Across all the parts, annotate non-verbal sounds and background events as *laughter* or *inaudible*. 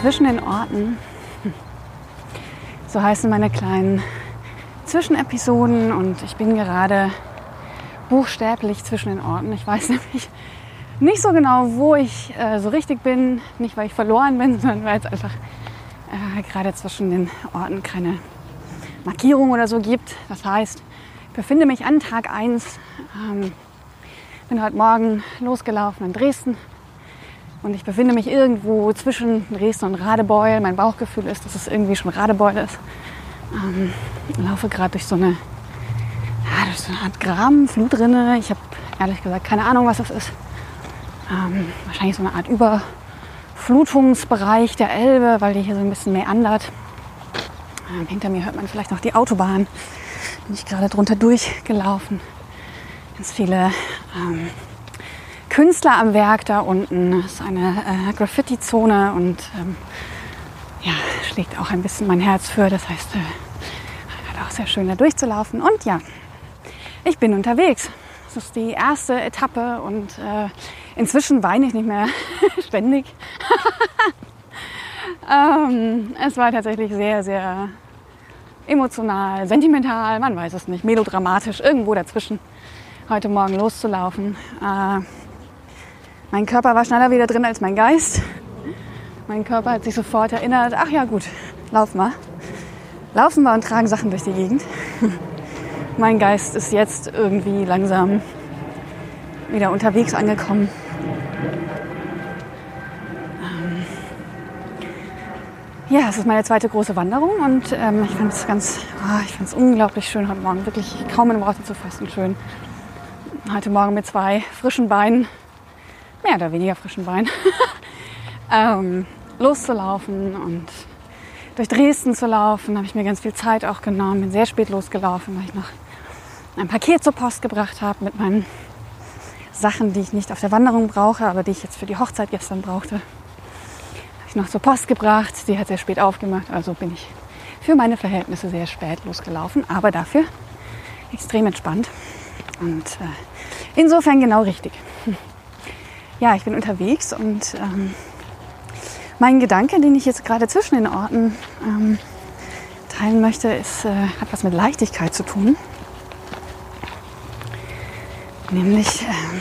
Zwischen den Orten. So heißen meine kleinen Zwischenepisoden und ich bin gerade buchstäblich zwischen den Orten. Ich weiß *laughs* nämlich nicht so genau, wo ich äh, so richtig bin. Nicht, weil ich verloren bin, *laughs* sondern weil es einfach äh, gerade zwischen den Orten keine Markierung oder so gibt. Das heißt, ich befinde mich an Tag 1. Ähm, bin heute Morgen losgelaufen in Dresden und ich befinde mich irgendwo zwischen Dresden und Radebeul. Mein Bauchgefühl ist, dass es irgendwie schon Radebeul ist. Ähm, laufe gerade durch so eine, ja, durch so eine Art Graben, Flutrinne. Ich habe ehrlich gesagt keine Ahnung, was das ist. Ähm, wahrscheinlich so eine Art Überflutungsbereich der Elbe, weil die hier so ein bisschen meandert. Ähm, hinter mir hört man vielleicht noch die Autobahn. Bin ich gerade drunter durchgelaufen. Ganz viele ähm, Künstler am Werk da unten. Es ist eine äh, Graffiti-Zone und ähm, ja, schlägt auch ein bisschen mein Herz für. Das heißt, äh, hat auch sehr schön da durchzulaufen. Und ja, ich bin unterwegs. Das ist die erste Etappe und äh, inzwischen weine ich nicht mehr *laughs* ständig. *laughs* ähm, es war tatsächlich sehr, sehr emotional, sentimental, man weiß es nicht, melodramatisch, irgendwo dazwischen heute Morgen loszulaufen. Äh, mein Körper war schneller wieder drin als mein Geist. Mein Körper hat sich sofort erinnert, ach ja gut, lauf mal. Laufen wir und tragen Sachen durch die Gegend. *laughs* Mein Geist ist jetzt irgendwie langsam wieder unterwegs angekommen. Ähm ja, es ist meine zweite große Wanderung und ähm, ich fand es ganz, oh, ich fand es unglaublich schön heute Morgen. Wirklich kaum in Worte zu fassen schön. Heute Morgen mit zwei frischen Beinen mehr oder weniger frischen Bein *laughs* ähm, loszulaufen und durch Dresden zu laufen. habe ich mir ganz viel Zeit auch genommen. Bin sehr spät losgelaufen, weil ich noch ein Paket zur Post gebracht habe mit meinen Sachen, die ich nicht auf der Wanderung brauche, aber die ich jetzt für die Hochzeit gestern brauchte. Habe ich noch zur Post gebracht. Die hat sehr spät aufgemacht, also bin ich für meine Verhältnisse sehr spät losgelaufen, aber dafür extrem entspannt und äh, insofern genau richtig ja, ich bin unterwegs und ähm, mein Gedanke, den ich jetzt gerade zwischen den Orten ähm, teilen möchte, ist, äh, hat was mit Leichtigkeit zu tun. Nämlich ähm,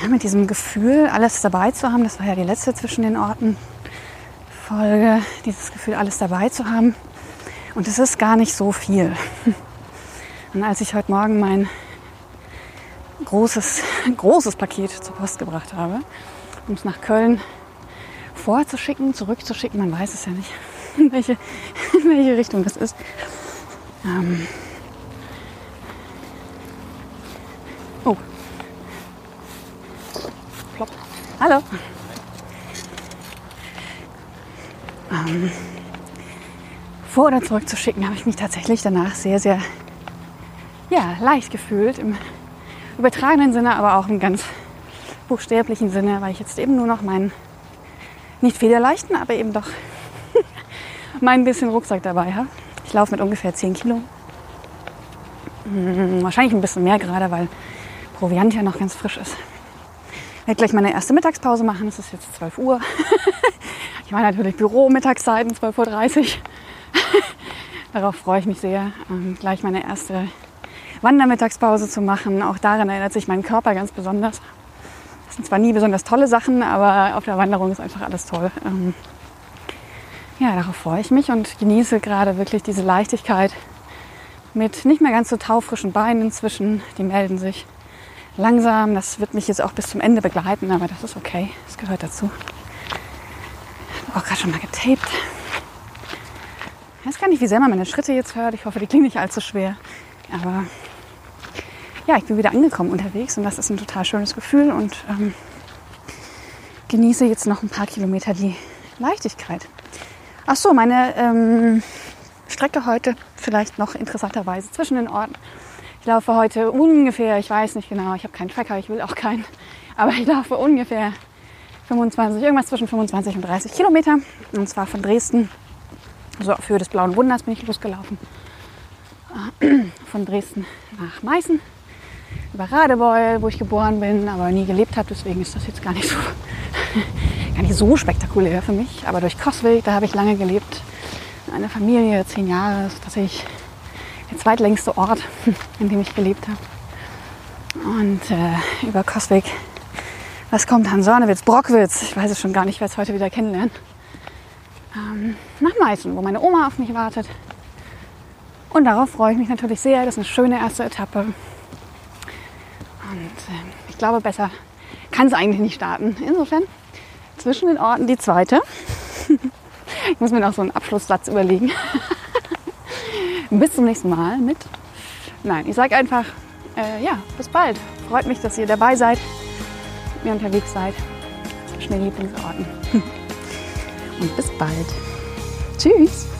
ja, mit diesem Gefühl, alles dabei zu haben. Das war ja die letzte zwischen den Orten Folge, dieses Gefühl, alles dabei zu haben. Und es ist gar nicht so viel. *laughs* Und als ich heute Morgen mein großes, *laughs* großes Paket zur Post gebracht habe, um es nach Köln vorzuschicken, zurückzuschicken. Man weiß es ja nicht, *laughs* in welche, in welche Richtung das ist. Ähm oh. Plopp. Hallo. Ähm vor oder zurückzuschicken, habe ich mich tatsächlich danach sehr, sehr ja, leicht gefühlt im übertragenen Sinne, aber auch im ganz buchstäblichen Sinne, weil ich jetzt eben nur noch meinen, nicht federleichten, aber eben doch *laughs* mein bisschen Rucksack dabei habe. Ich laufe mit ungefähr 10 Kilo. Hm, wahrscheinlich ein bisschen mehr gerade, weil Proviant ja noch ganz frisch ist. Ich werde gleich meine erste Mittagspause machen. Es ist jetzt 12 Uhr. *laughs* ich war natürlich Büro Mittagszeiten, 12.30 Uhr. *laughs* Darauf freue ich mich sehr. Ähm, gleich meine erste Wandermittagspause zu machen. Auch daran erinnert sich mein Körper ganz besonders. Das sind zwar nie besonders tolle Sachen, aber auf der Wanderung ist einfach alles toll. Ähm, ja, darauf freue ich mich und genieße gerade wirklich diese Leichtigkeit mit nicht mehr ganz so taufrischen Beinen inzwischen. Die melden sich langsam. Das wird mich jetzt auch bis zum Ende begleiten, aber das ist okay. Das gehört dazu. Auch gerade schon mal getaped. Ich weiß gar nicht, wie sehr man meine Schritte jetzt hört. Ich hoffe, die klingen nicht allzu schwer. Aber ja, ich bin wieder angekommen unterwegs und das ist ein total schönes Gefühl und ähm, genieße jetzt noch ein paar Kilometer die Leichtigkeit. Ach so, meine ähm, Strecke heute vielleicht noch interessanterweise zwischen den Orten. Ich laufe heute ungefähr, ich weiß nicht genau, ich habe keinen Tracker, ich will auch keinen, aber ich laufe ungefähr 25, irgendwas zwischen 25 und 30 Kilometer. Und zwar von Dresden, so auf Höhe des Blauen Wunders bin ich losgelaufen. *clears throat* Von Dresden nach Meißen, über Radebeul, wo ich geboren bin, aber nie gelebt habe. Deswegen ist das jetzt gar nicht so, *laughs* gar nicht so spektakulär für mich. Aber durch Coswig, da habe ich lange gelebt. Eine Familie, zehn Jahre, ist tatsächlich der zweitlängste Ort, *laughs* in dem ich gelebt habe. Und äh, über Coswig, was kommt? Hansornewitz, Brockwitz, ich weiß es schon gar nicht, ich werde es heute wieder kennenlernen. Ähm, nach Meißen, wo meine Oma auf mich wartet. Und darauf freue ich mich natürlich sehr. Das ist eine schöne erste Etappe. Und äh, ich glaube, besser kann es eigentlich nicht starten. Insofern zwischen den Orten die zweite. *laughs* ich muss mir noch so einen Abschlusssatz überlegen. *laughs* bis zum nächsten Mal mit. Nein, ich sage einfach, äh, ja, bis bald. Freut mich, dass ihr dabei seid, mit mir unterwegs seid zwischen Lieblingsorten. *laughs* Und bis bald. Tschüss.